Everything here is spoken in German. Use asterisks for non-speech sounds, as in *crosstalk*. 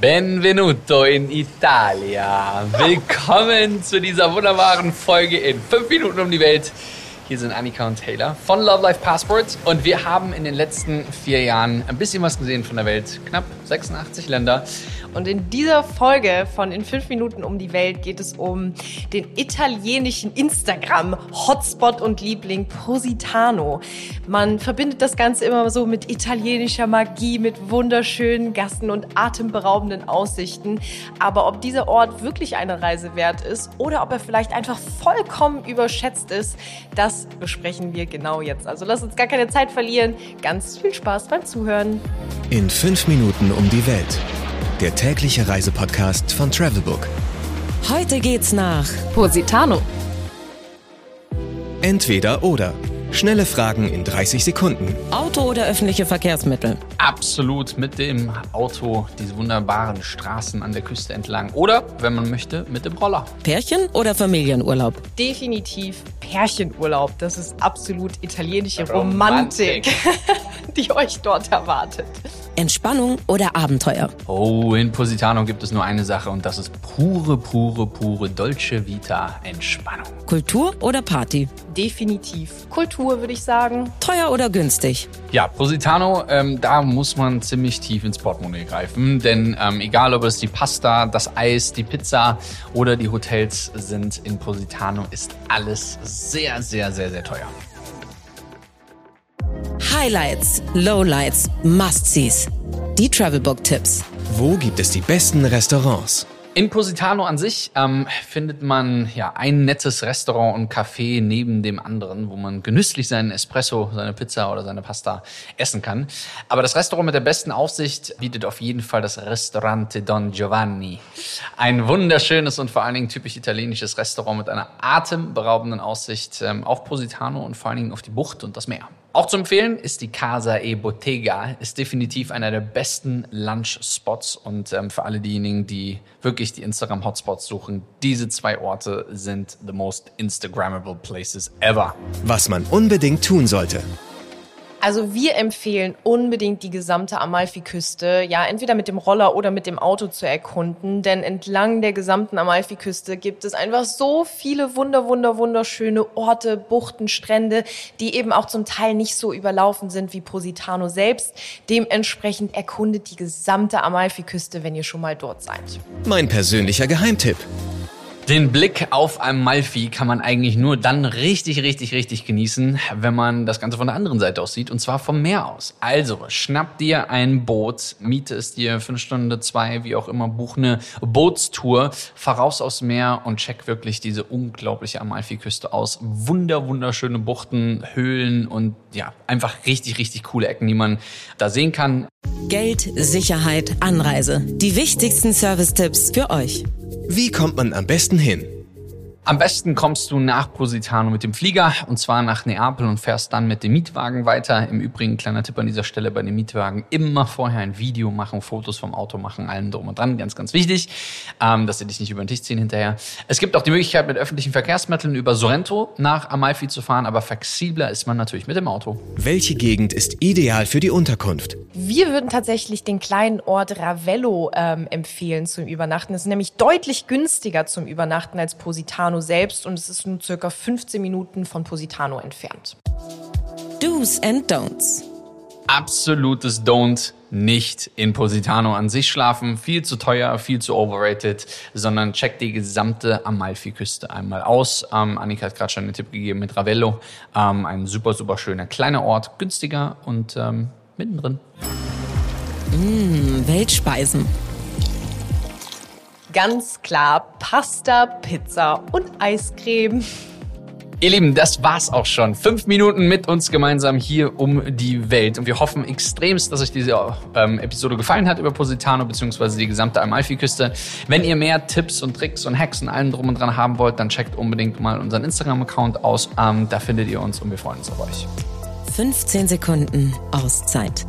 Benvenuto in Italia. Willkommen zu dieser wunderbaren Folge in 5 Minuten um die Welt. Hier sind Annika und Taylor von Love Life Passport und wir haben in den letzten vier Jahren ein bisschen was gesehen von der Welt. Knapp 86 Länder. Und in dieser Folge von In 5 Minuten um die Welt geht es um den italienischen Instagram-Hotspot und Liebling Positano. Man verbindet das Ganze immer so mit italienischer Magie, mit wunderschönen Gassen und atemberaubenden Aussichten. Aber ob dieser Ort wirklich eine Reise wert ist oder ob er vielleicht einfach vollkommen überschätzt ist, das besprechen wir genau jetzt. Also lasst uns gar keine Zeit verlieren. Ganz viel Spaß beim Zuhören. In 5 Minuten um die Welt der tägliche Reisepodcast von Travelbook. Heute geht's nach Positano. Entweder oder. Schnelle Fragen in 30 Sekunden. Auto oder öffentliche Verkehrsmittel? Absolut mit dem Auto diese wunderbaren Straßen an der Küste entlang. Oder, wenn man möchte, mit dem Roller. Pärchen oder Familienurlaub? Definitiv Pärchenurlaub. Das ist absolut italienische Romantik, Romantik. *laughs* die euch dort erwartet. Entspannung oder Abenteuer? Oh, in Positano gibt es nur eine Sache und das ist pure, pure, pure Dolce Vita Entspannung. Kultur oder Party? Definitiv Kultur, würde ich sagen. Teuer oder günstig? Ja, Positano, ähm, da muss man ziemlich tief ins Portemonnaie greifen, denn ähm, egal ob es die Pasta, das Eis, die Pizza oder die Hotels sind, in Positano ist alles sehr, sehr, sehr, sehr teuer. Highlights, Lowlights, Must-Sees. Die Travelbook-Tipps. Wo gibt es die besten Restaurants? In Positano an sich ähm, findet man ja ein nettes Restaurant und Café neben dem anderen, wo man genüsslich seinen Espresso, seine Pizza oder seine Pasta essen kann. Aber das Restaurant mit der besten Aufsicht bietet auf jeden Fall das Restaurante Don Giovanni. Ein wunderschönes und vor allen Dingen typisch italienisches Restaurant mit einer atemberaubenden Aussicht ähm, auf Positano und vor allen Dingen auf die Bucht und das Meer. Auch zu empfehlen ist die Casa e Bottega, ist definitiv einer der besten Lunch-Spots und ähm, für alle diejenigen, die wirklich die Instagram-Hotspots suchen, diese zwei Orte sind the most Instagrammable places ever. Was man unbedingt tun sollte. Also wir empfehlen unbedingt die gesamte Amalfiküste, ja, entweder mit dem Roller oder mit dem Auto zu erkunden, denn entlang der gesamten Amalfiküste gibt es einfach so viele wunder, wunder, wunderschöne Orte, Buchten, Strände, die eben auch zum Teil nicht so überlaufen sind wie Positano selbst. Dementsprechend erkundet die gesamte Amalfiküste, wenn ihr schon mal dort seid. Mein persönlicher Geheimtipp. Den Blick auf Amalfi kann man eigentlich nur dann richtig, richtig, richtig genießen, wenn man das Ganze von der anderen Seite aus sieht, und zwar vom Meer aus. Also, schnapp dir ein Boot, miete es dir fünf Stunden, zwei, wie auch immer, buch eine Bootstour, fahr raus aufs Meer und check wirklich diese unglaubliche Amalfi-Küste aus. Wunder, wunderschöne Buchten, Höhlen und ja, einfach richtig, richtig coole Ecken, die man da sehen kann. Geld, Sicherheit, Anreise. Die wichtigsten Service-Tipps für euch. Wie kommt man am besten hin? Am besten kommst du nach Positano mit dem Flieger und zwar nach Neapel und fährst dann mit dem Mietwagen weiter. Im Übrigen, kleiner Tipp an dieser Stelle bei dem Mietwagen, immer vorher ein Video machen, Fotos vom Auto machen, allem drum und dran. Ganz, ganz wichtig, ähm, dass sie dich nicht über den Tisch ziehen hinterher. Es gibt auch die Möglichkeit, mit öffentlichen Verkehrsmitteln über Sorrento nach Amalfi zu fahren, aber flexibler ist man natürlich mit dem Auto. Welche Gegend ist ideal für die Unterkunft? Wir würden tatsächlich den kleinen Ort Ravello ähm, empfehlen zum Übernachten. Es ist nämlich deutlich günstiger zum Übernachten als Positano Positano selbst und es ist nun circa 15 Minuten von Positano entfernt. Do's and Don'ts. Absolutes Don't nicht in Positano an sich schlafen. Viel zu teuer, viel zu overrated, sondern check die gesamte Amalfi-Küste einmal aus. Ähm, Annika hat gerade schon einen Tipp gegeben mit Ravello. Ähm, ein super, super schöner kleiner Ort, günstiger und ähm, mittendrin. Mmh, Weltspeisen. Ganz klar Pasta, Pizza und Eiscreme. Ihr Lieben, das war's auch schon. Fünf Minuten mit uns gemeinsam hier um die Welt. Und wir hoffen extremst, dass euch diese ähm, Episode gefallen hat über Positano bzw. die gesamte Amalfi-Küste. Wenn ihr mehr Tipps und Tricks und Hacks und allem drum und dran haben wollt, dann checkt unbedingt mal unseren Instagram-Account aus. Ähm, da findet ihr uns und wir freuen uns auf euch. 15 Sekunden Auszeit